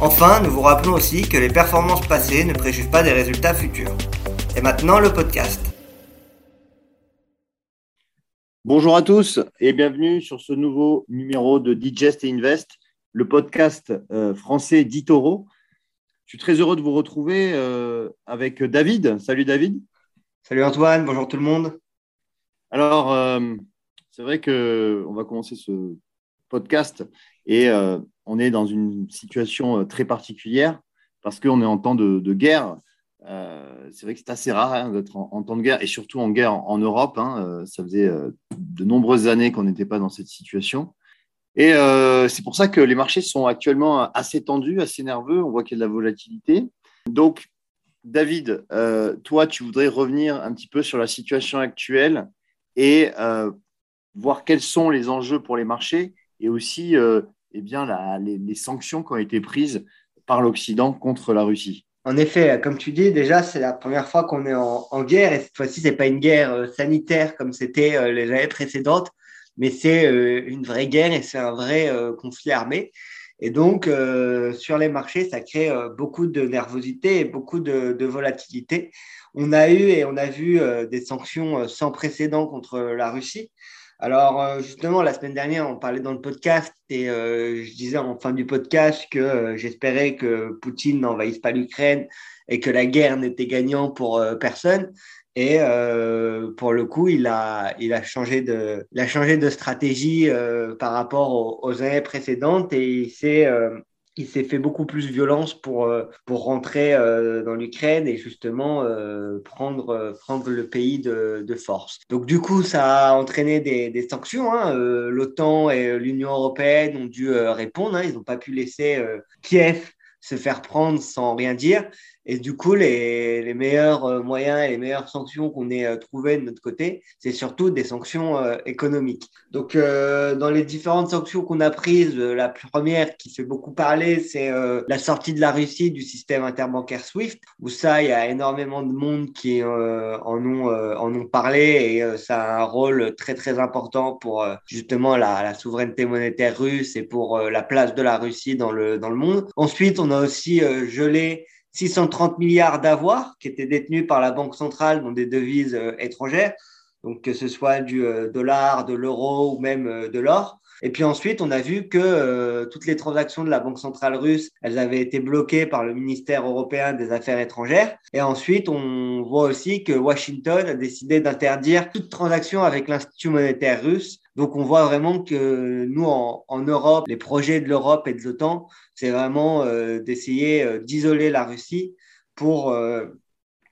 Enfin, nous vous rappelons aussi que les performances passées ne préjugent pas des résultats futurs. Et maintenant, le podcast. Bonjour à tous et bienvenue sur ce nouveau numéro de Digest et Invest, le podcast euh, français d'Itoro. Je suis très heureux de vous retrouver euh, avec David. Salut David. Salut Antoine, bonjour tout le monde. Alors, euh, c'est vrai qu'on va commencer ce podcast et on est dans une situation euh, très particulière parce qu'on est en temps de, guerre. Euh, c'est vrai que c'est assez rare hein, d'être en, temps de guerre et surtout en guerre en, Europe. Hein. Euh, ça faisait de nombreuses années qu'on n'était pas dans cette situation. Et c'est pour ça que les marchés sont actuellement assez tendus, assez nerveux. On voit qu'il y a de la volatilité. Donc, David, toi, tu voudrais revenir un petit peu sur la situation actuelle et voir quels sont les enjeux pour les marchés et aussi eh bien, les, sanctions qui ont été prises par l'Occident contre la Russie. En effet, comme tu dis, déjà, c'est la première fois qu'on est en, guerre, et cette fois-ci, ce n'est pas une guerre euh, sanitaire comme c'était euh, les années précédentes, mais c'est euh, une vraie guerre et c'est un vrai conflit armé. Et donc, sur les marchés, ça crée beaucoup de nervosité et beaucoup de, volatilité. On a eu et on a vu des sanctions sans précédent contre la Russie. Alors, euh, justement, la semaine dernière, on parlait dans le podcast et euh, je disais en fin du podcast que euh, j'espérais que Poutine n'envahisse pas l'Ukraine et que la guerre n'était gagnante pour personne. Et pour le coup, il a, il a, changé, de, il a changé de stratégie par rapport aux, aux, années précédentes et il s'est il s'est fait beaucoup plus violence pour, euh, pour rentrer euh, dans l'Ukraine et justement euh, prendre, prendre le pays de, de, force. Donc du coup, ça a entraîné des, des sanctions. Hein. L'OTAN et l'Union européenne ont dû répondre. Hein. Ils n'ont pas pu laisser Kiev se faire prendre sans rien dire. Et du coup, les, les meilleurs euh, moyens et les meilleures sanctions qu'on ait euh, trouvées de notre côté, c'est surtout des sanctions euh, économiques. Donc, dans les différentes sanctions qu'on a prises, la première qui fait beaucoup parler, c'est la sortie de la Russie du système interbancaire SWIFT, où ça, il y a énormément de monde qui en, ont, en ont parlé et ça a un rôle très, très important pour justement la, la, souveraineté monétaire russe et pour la place de la Russie dans le, dans le monde. Ensuite, on a aussi gelé 630 milliards d'avoirs qui étaient détenus par la Banque centrale dans des devises euh, étrangères, donc que ce soit du euh, dollar, de l'euro ou même euh, de l'or. Et puis ensuite, on a vu que toutes les transactions de la Banque centrale russe, elles avaient été bloquées par le ministère européen des Affaires étrangères. Et ensuite, on voit aussi que Washington a décidé d'interdire toute transaction avec l'Institut monétaire russe donc on voit vraiment que nous, en, Europe, les projets de l'Europe et de l'OTAN, c'est vraiment euh, d'essayer euh, d'isoler la Russie pour euh,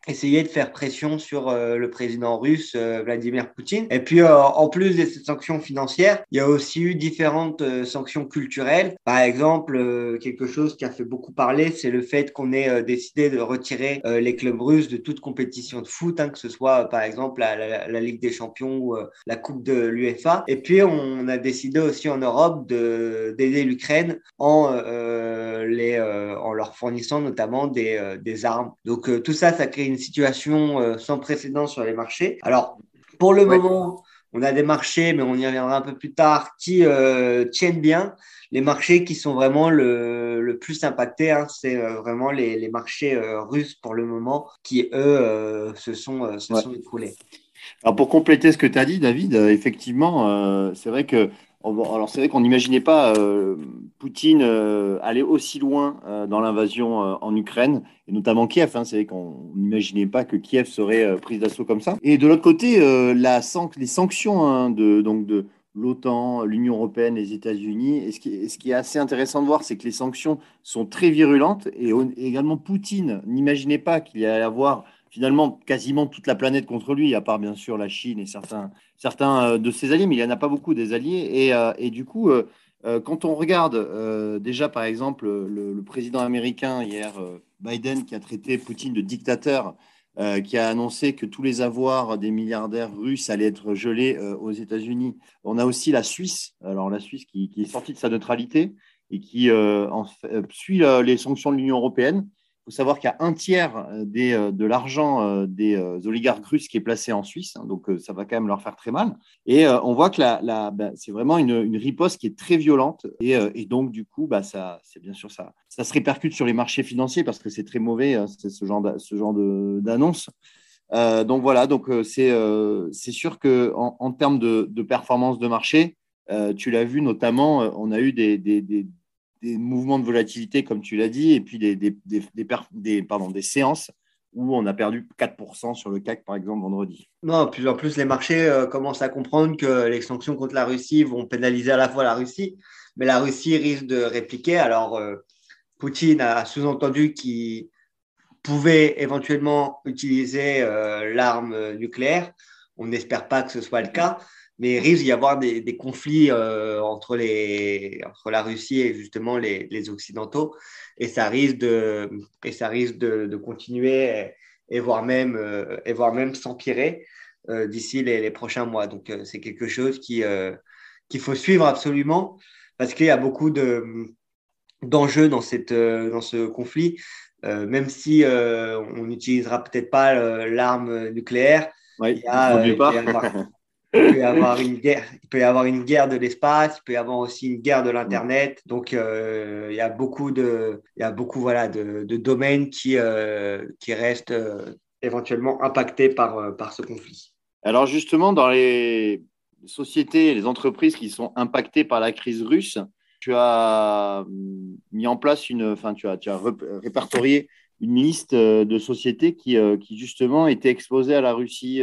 essayer de faire pression sur euh, le président russe euh, Vladimir Poutine. Et puis, euh, en plus de ces sanctions financières, il y a aussi eu différentes sanctions culturelles. Par exemple, quelque chose qui a fait beaucoup parler, c'est le fait qu'on ait décidé de retirer les clubs russes de toute compétition de foot, hein, que ce soit par exemple la, Ligue des Champions ou la Coupe de l'UEFA. Et puis, on a décidé aussi en Europe d'aider l'Ukraine en, les, en leur fournissant notamment des, des armes. Donc, tout ça, ça crée une situation euh, sans précédent sur les marchés. Alors, pour le moment, on a des marchés, mais on y reviendra un peu plus tard, qui euh, tiennent bien. Les marchés qui sont vraiment le, le plus impactés, hein, c'est euh, vraiment les, les marchés russes pour le moment, qui eux se sont, se sont écroulés. Alors pour compléter ce que tu as dit, David, effectivement, c'est vrai que alors c'est vrai qu'on n'imaginait pas euh, Poutine euh, aller aussi loin euh, dans l'invasion en Ukraine, et notamment Kiev. Hein. c'est vrai qu'on n'imaginait pas que Kiev serait prise d'assaut comme ça. Et de l'autre côté, les sanctions hein, de, donc de l'OTAN, l'Union européenne, les États-Unis. Et ce qui, est assez intéressant de voir, c'est que les sanctions sont très virulentes, et, et également Poutine n'imaginait pas qu'il y allait avoir finalement quasiment toute la planète contre lui, à part bien sûr la Chine et certains, certains euh, de ses alliés, mais il n'y en a pas beaucoup des alliés. Et, euh, du coup, euh, quand on regarde déjà par exemple le, président américain hier, Biden, qui a traité Poutine de dictateur, qui a annoncé que tous les avoirs des milliardaires russes allaient être gelés aux États-Unis. On a aussi la Suisse, alors la Suisse qui, est sortie de sa neutralité et qui suit les sanctions de l'Union européenne faut savoir qu'il y a un tiers euh, euh, de l'argent euh, des oligarques russes qui est placé en Suisse, hein, donc ça va quand même leur faire très mal. Et on voit que la, bah, c'est vraiment une, riposte qui est très violente. Et, donc, du coup, bah, ça, c'est bien sûr ça, ça se répercute sur les marchés financiers parce que c'est très mauvais, hein, c'est ce genre, ce genre d'annonce. donc voilà, donc c'est sûr que en, termes de, performance de marché, tu l'as vu notamment, on a eu des des mouvements de volatilité, comme tu l'as dit, et puis des, des, des, des séances où on a perdu 4% sur le CAC, par exemple, vendredi. Non, plus en plus, les marchés euh, commencent à comprendre que les sanctions contre la Russie vont pénaliser à la fois la Russie, mais la Russie risque de répliquer. Alors, euh, Poutine a sous-entendu qu'il pouvait éventuellement utiliser euh, l'arme nucléaire. On n'espère pas que ce soit le cas, mais il risque d'y avoir des, des conflits euh, entre, les, entre la Russie et justement les, les, Occidentaux, et ça risque de, et ça risque de, de continuer et, voire même, euh, et voire même s'empirer euh, d'ici les, les, prochains mois. Donc c'est quelque chose qui qu'il faut suivre absolument parce qu'il y a beaucoup de d'enjeux dans cette dans ce conflit. même si on n'utilisera peut-être pas l'arme nucléaire, il y a, il peut y avoir une guerre, il peut y avoir une guerre de l'espace, il peut y avoir aussi une guerre de l'internet. Donc euh, il y a beaucoup de, il y a beaucoup voilà de, domaines qui euh, qui restent euh, éventuellement impactés par par ce conflit. Alors justement dans les sociétés, les entreprises qui sont impactées par la crise russe, tu as mis en place une, enfin tu as, tu as répertorié une liste de sociétés qui, qui justement étaient exposées à la Russie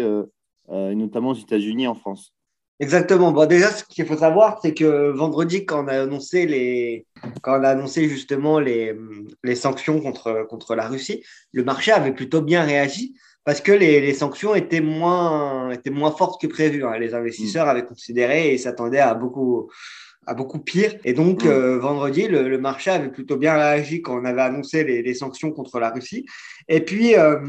euh, notamment aux États-Unis et en France. Exactement. Bon, déjà, ce qu'il faut savoir, c'est que vendredi, quand on a annoncé, les, quand on a annoncé justement les, les sanctions contre, contre la Russie, le marché avait plutôt bien réagi parce que les, les sanctions étaient moins, étaient moins fortes que prévu. Hein. Les investisseurs mm. avaient considéré et s'attendaient à beaucoup, à beaucoup pire. Et donc, mm. euh, vendredi, le, le, marché avait plutôt bien réagi quand on avait annoncé les, les sanctions contre la Russie. Et puis, euh,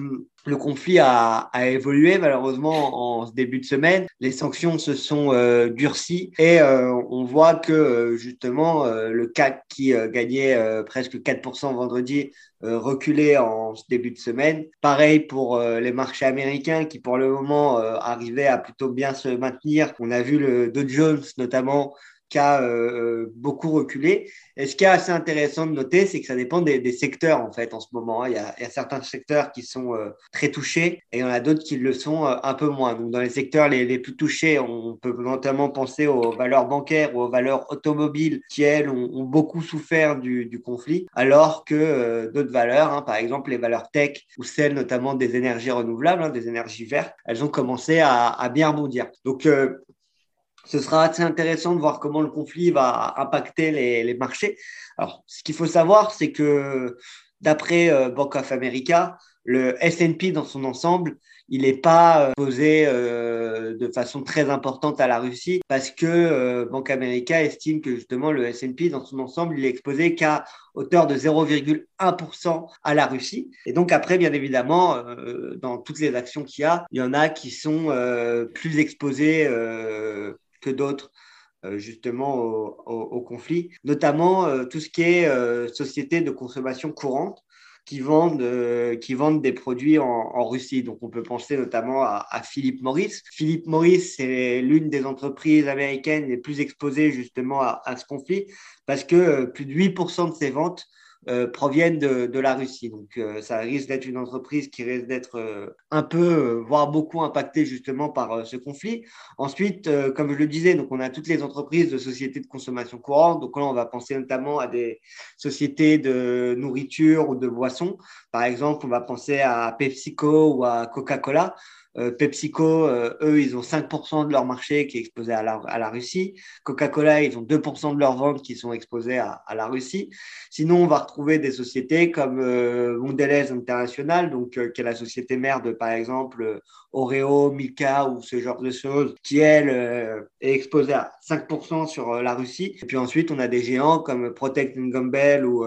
le conflit a, a, évolué malheureusement en ce début de semaine. Les sanctions se sont euh, durcies et on voit que justement le CAC qui gagnait presque 4% vendredi reculait en ce début de semaine. Pareil pour les marchés américains qui pour le moment arrivaient à plutôt bien se maintenir. On a vu le Dow Jones notamment qui a euh, beaucoup reculé. Et ce qui est assez intéressant de noter, c'est que ça dépend des, secteurs en fait en ce moment. Hein. Il, y a, certains secteurs qui sont euh, très touchés et il y en a d'autres qui le sont euh, un peu moins. Donc dans les secteurs les, plus touchés, on peut notamment penser aux valeurs bancaires ou aux valeurs automobiles qui elles ont, beaucoup souffert du, conflit, alors que euh, d'autres valeurs, hein, par exemple les valeurs tech ou celles notamment des énergies renouvelables, hein, des énergies vertes, elles ont commencé à, à bien rebondir. Donc ce sera assez intéressant de voir comment le conflit va impacter les, les marchés. Alors, ce qu'il faut savoir, c'est que d'après euh, Bank of America, le S&P dans son ensemble, il n'est pas euh, posé euh, de façon très importante à la Russie parce que euh, Bank America estime que justement le S&P dans son ensemble, il est exposé qu'à hauteur de 0,1% à la Russie. Et donc après, bien évidemment, dans toutes les actions qu'il y a, il y en a qui sont plus exposées que d'autres euh, justement au, conflit, notamment euh, tout ce qui est euh, société de consommation courante qui vendent, euh, qui vendent des produits en, Russie. Donc, on peut penser notamment à, à Philip Morris. Philip Morris, c'est l'une des entreprises américaines les plus exposées justement à, à ce conflit parce que plus de 8% de ses ventes euh, proviennent de, la Russie. Donc, euh, ça risque d'être une entreprise qui risque d'être euh, un peu, voire beaucoup impactée justement par ce conflit. Ensuite, comme je le disais, donc on a toutes les entreprises de sociétés de consommation courante. Donc là, on va penser notamment à des sociétés de nourriture ou de boissons. Par exemple, on va penser à PepsiCo ou à Coca-Cola. Euh, PepsiCo, euh, eux, ils ont 5% de leur marché qui est exposé à la, Russie. Coca-Cola, ils ont 2% de leurs ventes qui sont exposées à, la Russie. Sinon, on va retrouver des sociétés comme euh, Mondelez International, donc euh, qui est la société mère de, par exemple, Oreo, Milka ou ce genre de choses, qui, elle, est exposée à 5% sur la Russie. Et puis ensuite, on a des géants comme Protect Gamble ou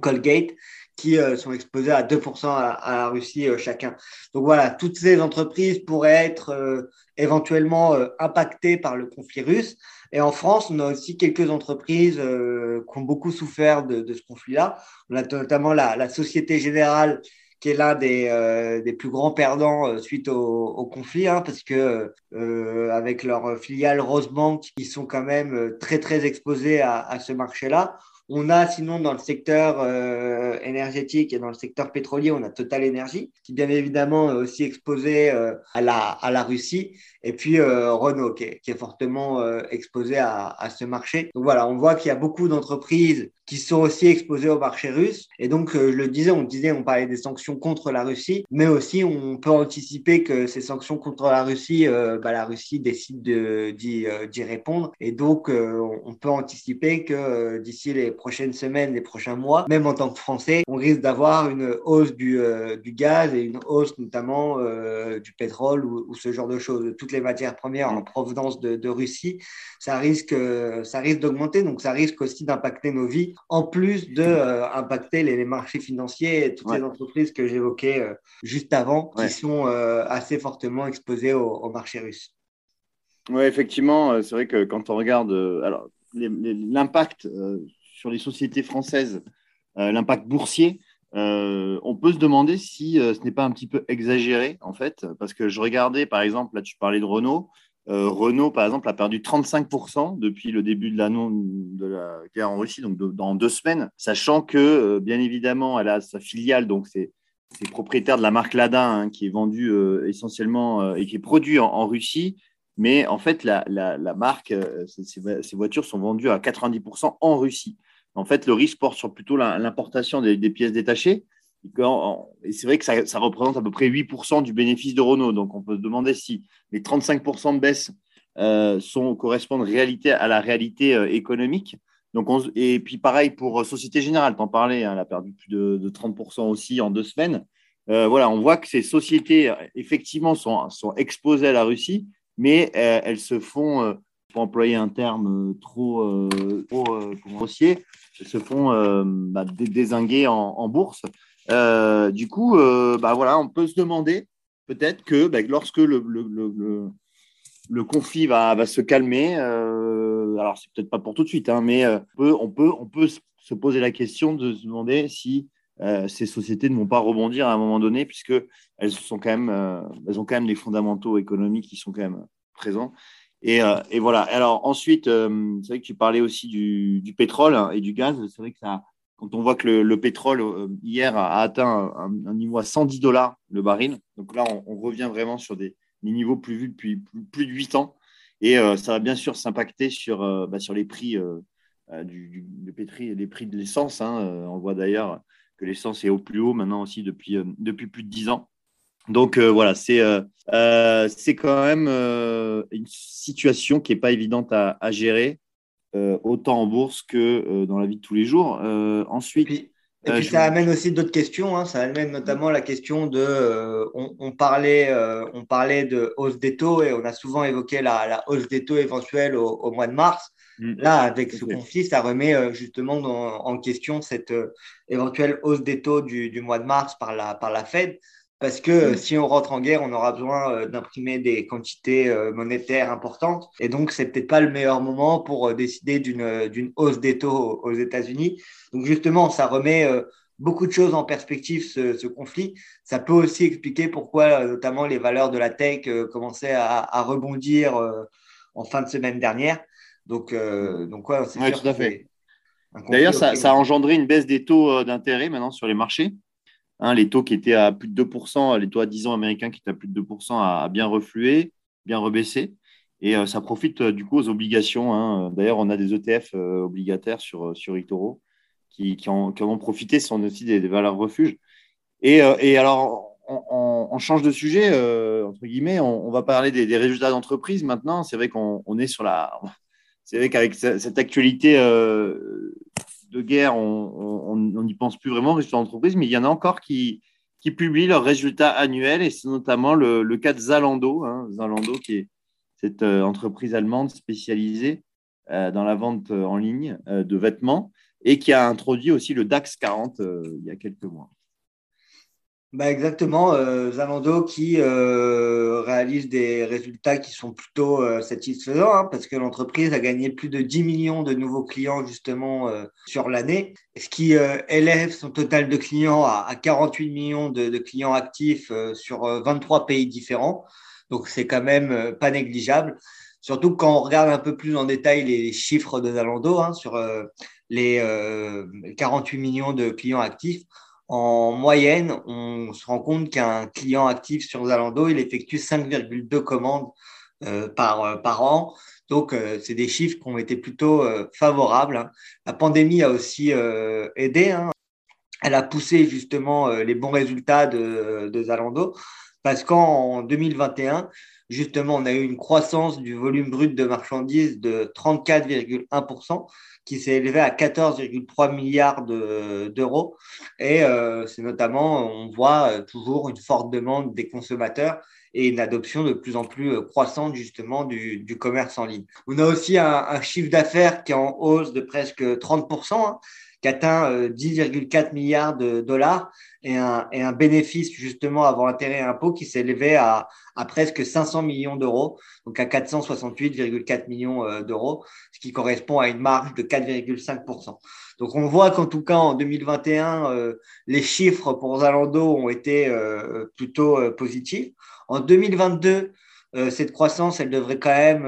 Colgate, qui sont exposés à 2% à, la Russie chacun. Donc voilà, toutes ces entreprises pourraient être éventuellement impactées par le conflit russe. Et en France, on a aussi quelques entreprises qui ont beaucoup souffert de, ce conflit-là. On a notamment la, Société Générale qui est l'un des, euh, plus grands perdants euh, suite au, conflit, hein, parce que euh, avec leur filiale Rosebank, ils sont quand même très très exposés à ce marché-là. On a sinon dans le secteur euh, énergétique et dans le secteur pétrolier, on a Total Energy, qui bien évidemment est aussi exposé euh, à, la, à la Russie, et puis euh, Renault, qui est, fortement exposé à, ce marché. Donc voilà, on voit qu'il y a beaucoup d'entreprises qui sont aussi exposées au marché russe. Et donc, je le disais, on disait, on parlait des sanctions contre la Russie, mais aussi on peut anticiper que ces sanctions contre la Russie, bah, la Russie décide d'y répondre. Et donc, on peut anticiper que d'ici les prochaines semaines, les prochains mois, même en tant que Français, on risque d'avoir une hausse du, euh, du, gaz et une hausse notamment euh, du pétrole ou, ou, ce genre de choses. Toutes les matières premières en provenance de, de Russie, ça risque, ça risque d'augmenter, donc ça risque aussi d'impacter nos vies, en plus de euh, impacter les, les, marchés financiers et toutes les entreprises que j'évoquais euh, juste avant, qui sont assez fortement exposées au, au marché russe. Oui, effectivement, c'est vrai que quand on regarde alors l'impact sur les sociétés françaises, euh, l'impact boursier, euh, on peut se demander si euh, ce n'est pas un petit peu exagéré, en fait, parce que je regardais, par exemple, là, tu parlais de Renault. Renault, par exemple, a perdu 35% depuis le début de l'annonce de la guerre en Russie, donc dans deux semaines, sachant que, bien évidemment, elle a sa filiale, donc c'est propriétaire de la marque Lada, hein, qui est vendue essentiellement et qui est produit en Russie, mais en fait, la, la, la marque, ces voitures sont vendues à 90% en Russie. En fait, le risque porte sur plutôt l'importation des, pièces détachées. Et c'est vrai que ça, représente à peu près 8% du bénéfice de Renault. Donc, on peut se demander si les 35% de baisse euh, correspondent à la réalité euh, économique. Donc et puis, pareil pour euh, Société Générale, t'en parlais, hein, elle a perdu plus de, 30% aussi en deux semaines. voilà, on voit que ces sociétés, effectivement, sont, exposées à la Russie, mais elles se font pour employer un terme trop, grossier, se font bah, désinguer en, bourse. du coup, bah, voilà, on peut se demander peut-être que bah, lorsque le, conflit va, se calmer, alors c'est peut-être pas pour tout de suite, hein, mais on, peut, se poser la question de se demander si ces sociétés ne vont pas rebondir à un moment donné, puisque elles ont quand même des fondamentaux économiques qui sont quand même présents. Euh, et, voilà. Alors ensuite, euh, c'est vrai que tu parlais aussi du, pétrole et du gaz. C'est vrai que ça, quand on voit que le, pétrole euh, hier a, atteint un, niveau à 110 dollars le baril, donc là on, revient vraiment sur des, niveaux plus vus depuis plus, de 8 ans. Et ça va bien sûr s'impacter sur, bah, les prix du, les prix de l'essence. Hein. On voit d'ailleurs que l'essence est au plus haut maintenant aussi depuis, depuis plus de 10 ans. Donc euh, voilà, c'est euh, euh, c'est quand même une situation qui n'est pas évidente à, gérer, autant en bourse que dans la vie de tous les jours. ensuite. Et puis, ça amène aussi d'autres questions. Hein. Ça amène notamment la question de. on, parlait, on parlait de hausse des taux et on a souvent évoqué la, hausse des taux éventuelle au, mois de mars. Mm. Là, avec ce conflit, ça remet justement en question cette éventuelle hausse des taux du, du, mois de mars par la, par la Fed. Parce que euh, si on rentre en guerre, on aura besoin euh, d'imprimer des quantités euh, monétaires importantes. Et donc, c'est peut-être pas le meilleur moment pour décider d'une hausse des taux aux États-Unis. Donc, justement, ça remet beaucoup de choses en perspective, ce, ce, conflit. Ça peut aussi expliquer pourquoi, notamment, les valeurs de la tech commençaient à, à rebondir en fin de semaine dernière. Donc, donc ouais, c'est tout à fait. D'ailleurs, ça, ça, a engendré une baisse des taux d'intérêt maintenant sur les marchés. Hein, les taux qui étaient à plus de 2%, les taux à 10 ans américains qui étaient à plus de 2%, a, bien reflué, bien rebaissé. Et euh, ça profite euh, du coup aux obligations. Hein. D'ailleurs, on a des ETF euh, obligataires sur, sur qui, qui, en, ont profité. Ce sont aussi des, valeurs refuges. Et, et alors, on, change de sujet, entre guillemets. On, va parler des, résultats d'entreprise maintenant. C'est vrai qu'on est sur la. C'est vrai qu'avec cette actualité guerre, on n'y pense plus vraiment, résultats d'entreprise, mais il y en a encore qui, qui publient leurs résultats annuels, et c'est notamment le, cas de Zalando, hein, Zalando qui est cette euh, entreprise allemande spécialisée euh, dans la vente euh, en ligne de vêtements. et qui a introduit aussi le DAX 40 il y a quelques mois. Bah exactement, euh, Zalando qui euh, réalise des résultats qui sont plutôt euh, satisfaisants hein, parce que l'entreprise a gagné plus de 10 millions de nouveaux clients justement sur l'année, ce qui élève son total de clients à, 48 millions de, clients actifs sur 23 pays différents. Donc c'est quand même pas négligeable. Surtout quand on regarde un peu plus en détail les chiffres de Zalando hein, sur les 48 millions de clients actifs en moyenne, on se rend compte qu'un client actif sur Zalando, il effectue 5,2 commandes euh, par, euh, par an. Donc, euh, c'est des chiffres qui ont été plutôt favorables. Hein. La pandémie a aussi aidé. Hein. Elle a poussé justement les bons résultats de Zalando parce qu'en 2021, justement, on a eu une croissance du volume brut de marchandises de 34,1% qui s'est élevé à 14,3 milliards d'euros. et euh, c'est notamment, on voit euh, toujours une forte demande des consommateurs et une adoption de plus en plus euh, croissante justement du, commerce en ligne. On a aussi un, chiffre d'affaires qui est en hausse de presque 30%, hein, qui atteint 10,4 milliards de dollars et un, bénéfice justement avant intérêt et impôts qui s'est élevé à, presque 500 millions d'euros, donc à 468,4 millions euh, d'euros, ce qui correspond à une marge de 4,5%. Donc on voit qu'en tout cas en 2021, euh, les chiffres pour Zalando ont été euh, plutôt positifs. En 2022, cette croissance, elle devrait quand même,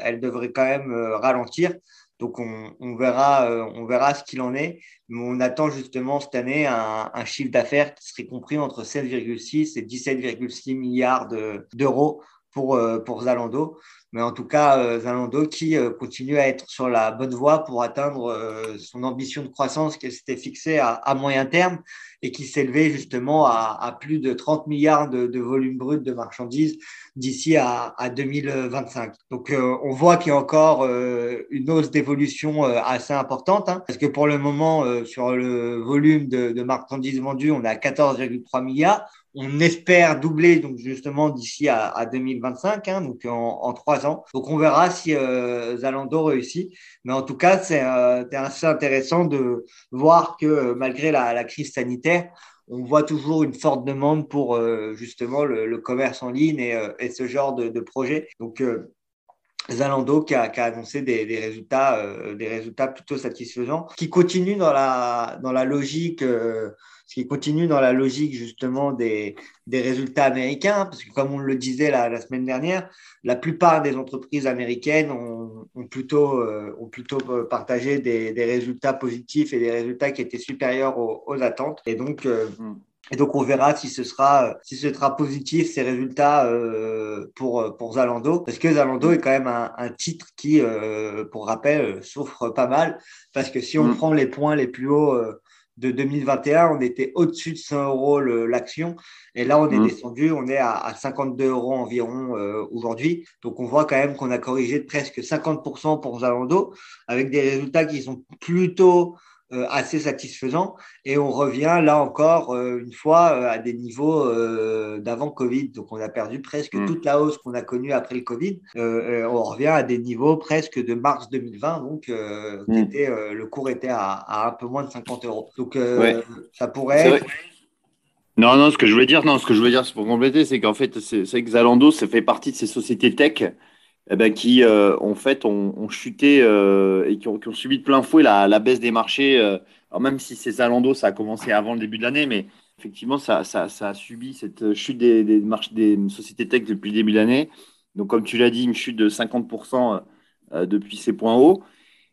elle devrait quand même ralentir. Donc on, verra, on verra ce qu'il en est. On attend justement cette année un, chiffre d'affaires qui serait compris entre 16,6 et 17,6 milliards d'euros pour, euh, pour Zalando. Mais en tout cas, euh, Zalando qui euh, continue à être sur la bonne voie pour atteindre son ambition de croissance qui s'était fixée à, moyen terme et qui s'élevait justement à, plus de 30 milliards de, volume brut de marchandises d'ici à, à, 2025. Donc, on voit qu'il y a encore une hausse d'évolution assez importante hein, parce que pour le moment, sur le volume de, de marchandises vendues, on à 14,3 milliards on espère doubler donc justement d'ici à, 2025, hein, donc en, trois ans. Donc on verra si euh, Zalando réussit. Mais en tout cas, c'est euh, assez intéressant de voir que euh, malgré la, crise sanitaire, on voit toujours une forte demande pour justement le, commerce en ligne et, ce genre de, projet. Donc Zalando qui a, annoncé des, résultats, des résultats plutôt satisfaisants, qui continue dans la, dans la logique ce qui continue dans la logique justement des, des résultats américains, parce que comme on le disait la, la semaine dernière, la plupart des entreprises américaines ont, ont plutôt, euh, ont plutôt euh, partagé des, des, résultats positifs et des résultats qui étaient supérieurs aux, aux attentes. Et donc, euh, mm. Et donc, on verra si ce sera, si ce sera positif, ces résultats euh, pour, pour Zalando. Parce que Zalando est quand même un, un titre qui, euh, pour rappel, souffre pas mal. Parce que si on mm. prend les points les plus hauts de 2021, on était au-dessus de 100 euros l'action. Et là, on est mmh. descendu, on est à, 52 euros environ euh, aujourd'hui. Donc, on voit quand même qu'on a corrigé de presque 50% pour Zalando, avec des résultats qui sont plutôt assez satisfaisant. Et on revient là encore euh, une fois euh, à des niveaux d'avant Covid. Donc on a perdu presque mm. toute la hausse qu'on a connue après le Covid. on revient à des niveaux presque de mars 2020. Donc mm. était, le cours était à, un peu moins de 50 euros. Donc ça pourrait. Non, non, ce que je voulais dire, non, ce que je veux dire, c'est pour compléter, c'est qu'en fait, c'est que Zalando, ça fait partie de ces sociétés tech eh ben, qui euh, en fait ont, chuté euh, et qui ont, subi de plein fouet la, la baisse des marchés. Euh. alors même si c'est Zalando, ça a commencé avant le début de l'année, mais effectivement, ça, ça, ça, a subi cette chute des, des, marches, des sociétés tech depuis le début de l'année. Donc, comme tu l'as dit, une chute de 50% depuis ces points hauts.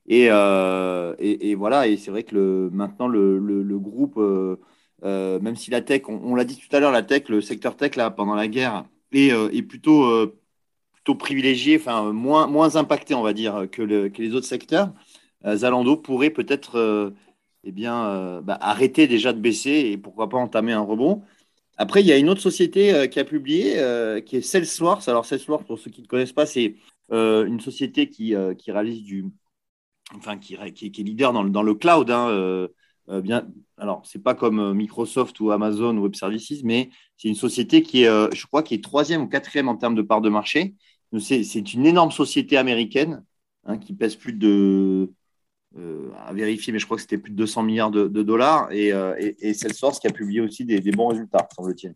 Et, et, et voilà, et c'est vrai que le, maintenant, le, le, groupe, même si la tech, on, on l'a dit tout à l'heure, la tech, le secteur tech, là, pendant la guerre, est, est plutôt plutôt privilégié, enfin moins, moins impacté, on va dire, que, les autres secteurs, euh, Zalando pourrait peut-être euh, eh bien, euh, bah, arrêter déjà de baisser et pourquoi pas entamer un rebond. Après, il y a une autre société qui a publié, qui est Salesforce. Alors, Salesforce, pour ceux qui ne connaissent pas, c'est une société qui, qui, réalise du. Enfin, qui, qui, est leader dans le, dans le cloud. Hein, bien, alors, pas comme Microsoft ou Amazon ou Web Services, mais c'est une société qui est, je crois, qui est troisième ou quatrième en termes de part de marché c'est une énorme société américaine hein, qui pèse plus de à vérifier, mais je crois que c'était plus de 200 milliards de, dollars. Et, et, Salesforce qui a publié aussi des, bons résultats, semble-t-il.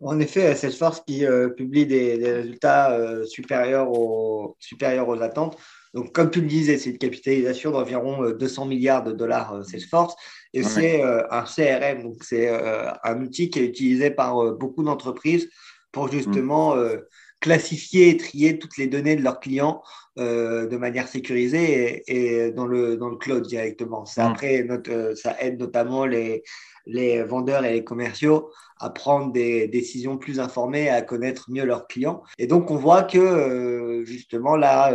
En effet, Salesforce qui publie des, résultats supérieurs, aux, supérieurs aux attentes. Donc, comme tu le disais, c'est une capitalisation d'environ 200 milliards de dollars Salesforce. Et c'est un CRM, donc c'est un outil qui est utilisé par beaucoup d'entreprises pour justement mm. Classifier et trier toutes les données de leurs clients euh, de manière sécurisée et, dans, le, dans le cloud directement. Mm. après, notre, euh, ça aide notamment les, les vendeurs et les commerciaux à prendre des décisions plus informées, à connaître mieux leurs clients. Et donc, on voit que euh, justement là,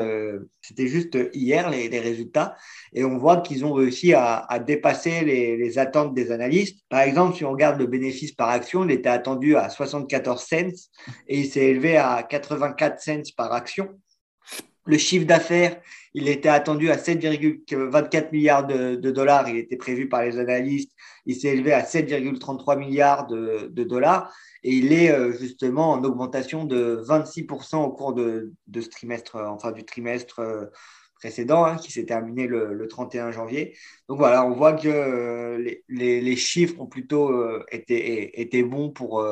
c'était juste hier les, les, résultats, et on voit qu'ils ont réussi à, à dépasser les, les, attentes des analystes. Par exemple, si on regarde le bénéfice par action, il était attendu à 74 cents et il s'est élevé à 84 cents par action. Le chiffre d'affaires, il était attendu à 7,24 milliards de, dollars. Il était prévu par les analystes. Il s'est élevé à 7,33 milliards de, dollars. Et il est euh, justement en augmentation de 26% au cours de, ce trimestre, enfin du trimestre euh, précédent, hein, qui s'est terminé le, 31 janvier. Donc voilà, on voit que euh, les, chiffres ont plutôt été, bons pour,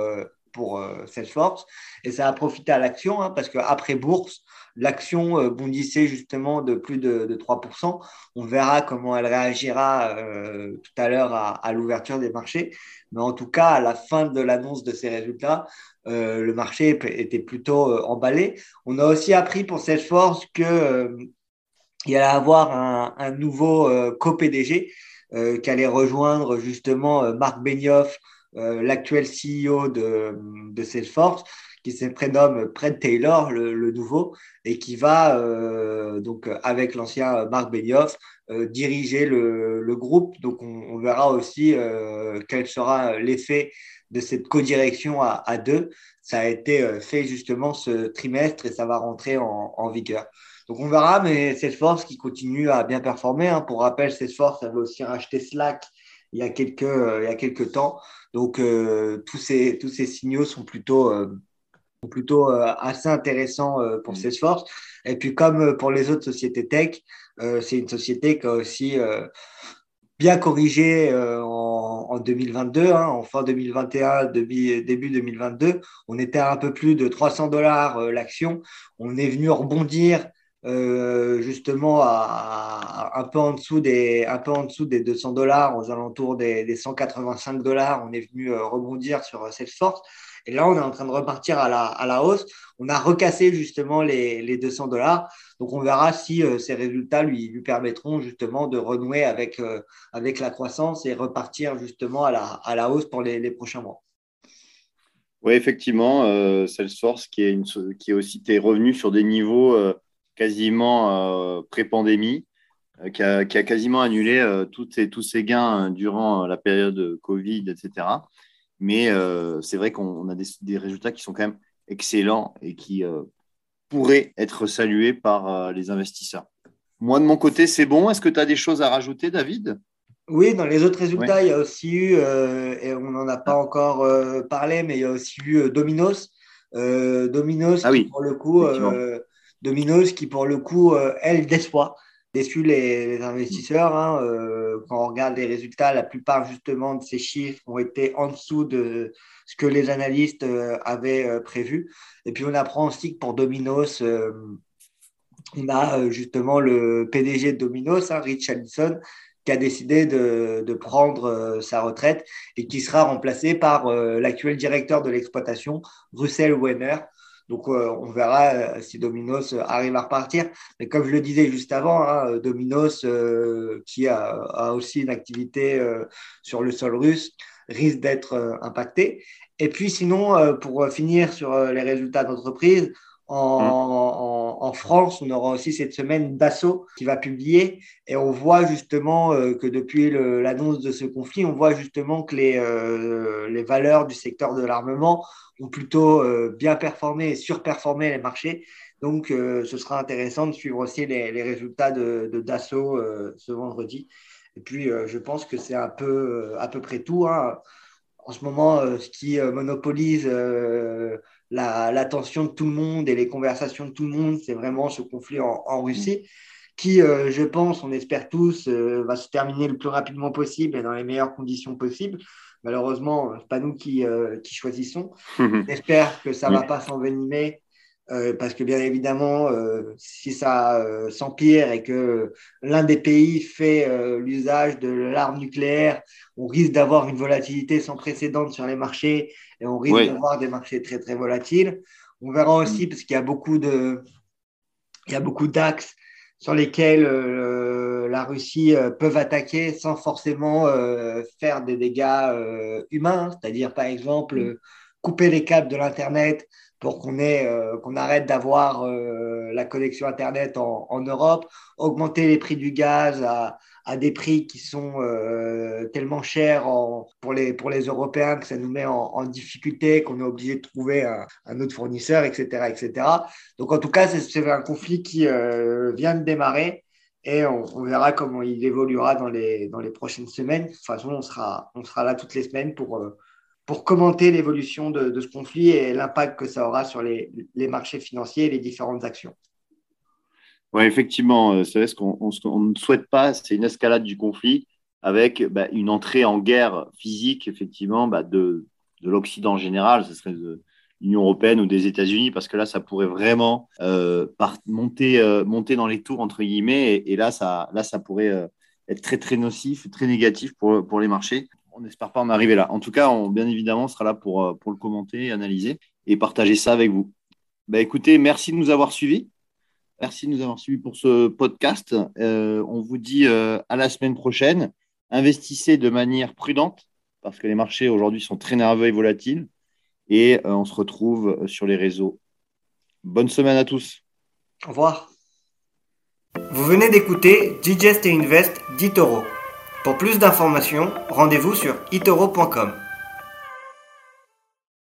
pour Salesforce. Et ça a profité à l'action, hein, parce qu'après bourse, l'action euh, bondissait justement de plus de, 3%. On verra comment elle réagira euh, tout à l'heure à, l'ouverture des marchés. Mais en tout cas, à la fin de l'annonce de ces résultats, euh, le marché était plutôt emballé. On a aussi appris pour Salesforce qu'il y allait avoir un, nouveau co-PDG qui allait rejoindre justement Marc Benioff, l'actuel CEO de, Salesforce qui se prénomme Fred Taylor, le, nouveau, et qui va, euh, donc, avec l'ancien Marc Benioff, euh, diriger le, groupe. Donc, on, verra aussi euh, quel sera l'effet de cette co-direction à, deux. Ça a été fait justement ce trimestre et ça va rentrer en, vigueur. Donc, on verra, mais Salesforce qui continue à bien performer. Hein. Pour rappel, Salesforce avait aussi racheté Slack il y a quelques, il y a quelques temps. Donc, tous, ces, tous ces signaux sont plutôt plutôt euh, assez intéressant euh, pour mm. Salesforce. Et puis, comme euh, pour les autres sociétés tech, c'est une société qui a aussi bien corrigé en, 2022, hein, en fin 2021, début, début 2022. On était à un peu plus de 300 dollars l'action. On est venu rebondir justement à, un peu en dessous des un peu en dessous des 200 dollars aux alentours des, des 185 dollars on est venu rebondir sur Salesforce et là, on est en train de repartir à la, à la hausse. On a recassé justement les, les 200 dollars. Donc, on verra si euh, ces résultats lui, lui permettront justement de renouer avec, euh, avec la croissance et repartir justement à la, à la hausse pour les, les prochains mois. Oui, effectivement, euh, Salesforce qui est, une, qui est aussi tes revenus sur des niveaux quasiment pré-pandémie, qui a, qui, a, quasiment annulé tous ces gains durant la période Covid, etc. Mais euh, c'est vrai qu'on a des, résultats qui sont quand même excellents et qui euh, pourraient être salués par euh, les investisseurs. Moi, de mon côté, c'est bon. Est-ce que tu as des choses à rajouter, David? Oui, dans les autres résultats, il y a aussi eu, et on n'en a pas encore parlé, mais il y a aussi eu Dominos. Dominos, ah pour le coup, Dominos, qui pour le coup, elle déçoit déçu les, investisseurs. Hein, euh, quand on regarde les résultats, la plupart justement de ces chiffres ont été en dessous de ce que les analystes euh, avaient euh, prévu. Et puis on apprend aussi que pour Dominos, on a justement le PDG de Dominos, hein, Rich Allison, qui a décidé de, de prendre sa retraite et qui sera remplacé par l'actuel directeur de l'exploitation, Russell Wenner. Donc, euh, on verra euh, si Dominos euh, arrive à repartir. Mais comme je le disais juste avant, hein, Dominos, qui a, aussi une activité sur le sol russe, risque d'être impacté. Et puis, sinon, pour finir sur les résultats d'entreprise, en, en, France, on aura aussi cette semaine Dassault qui va publier et on voit justement que depuis l'annonce de ce conflit, on voit justement que les, les valeurs du secteur de l'armement ont plutôt euh, bien performé et surperformé les marchés. Donc, euh, ce sera intéressant de suivre aussi les, résultats de, Dassault euh, ce vendredi. Et puis, je pense que c'est un peu à peu près tout. Hein. En ce moment, ce qui monopolise l'attention de tout le monde et les conversations de tout le monde, c'est vraiment ce conflit en, Russie qui, euh, je pense, on espère tous, euh, va se terminer le plus rapidement possible et dans les meilleures conditions possibles. Malheureusement, ce n'est pas nous qui, qui choisissons. J'espère que ça ne va pas s'envenimer parce que bien évidemment, si ça s'empire et que l'un des pays fait l'usage de l'arme nucléaire, on risque d'avoir une volatilité sans précédent sur les marchés et on risque d'avoir des marchés très très volatiles. On verra aussi mm. parce qu'il y a beaucoup de, il y a beaucoup d'axes sur lesquels euh, la Russie euh, peut attaquer sans forcément euh, faire des dégâts humains, c'est-à-dire par exemple mm. couper les câbles de l'Internet pour qu'on qu'on arrête d'avoir la connexion Internet en, en, Europe, augmenter les prix du gaz à, à des prix qui sont euh, tellement chers pour, les, pour les Européens que ça nous met en, difficulté, qu'on est obligé de trouver un, autre fournisseur, etc., etc. Donc en tout cas, c'est un conflit qui euh, vient de démarrer et on, verra comment il évoluera dans les, dans les prochaines semaines. De toute façon, on sera, on sera là toutes les semaines pour, euh, pour commenter l'évolution de, de, ce conflit et l'impact que ça aura sur les, les marchés financiers et les différentes actions. Oui, effectivement, euh, c'est ce qu'on ne souhaite pas, c'est une escalade du conflit avec bah, une entrée en guerre physique, effectivement, bah, de, de l'Occident en général, ce serait de l'Union européenne ou des États-Unis, parce que là, ça pourrait vraiment euh, monter, euh, monter dans les tours, entre guillemets, et, là, ça, là, ça pourrait être très, très nocif, très négatif pour, pour les marchés. On n'espère pas en arriver là. En tout cas, on, bien évidemment, on sera là pour, pour le commenter, analyser et partager ça avec vous. Bah, écoutez, merci de nous avoir suivis. Merci de nous avoir suivis pour ce podcast. Euh, on vous dit euh, à la semaine prochaine. Investissez de manière prudente parce que les marchés aujourd'hui sont très nerveux et volatiles. Et euh, on se retrouve sur les réseaux. Bonne semaine à tous. Au revoir. Vous venez d'écouter Digest et Invest d'Itoro. Pour plus d'informations, rendez-vous sur itoro.com.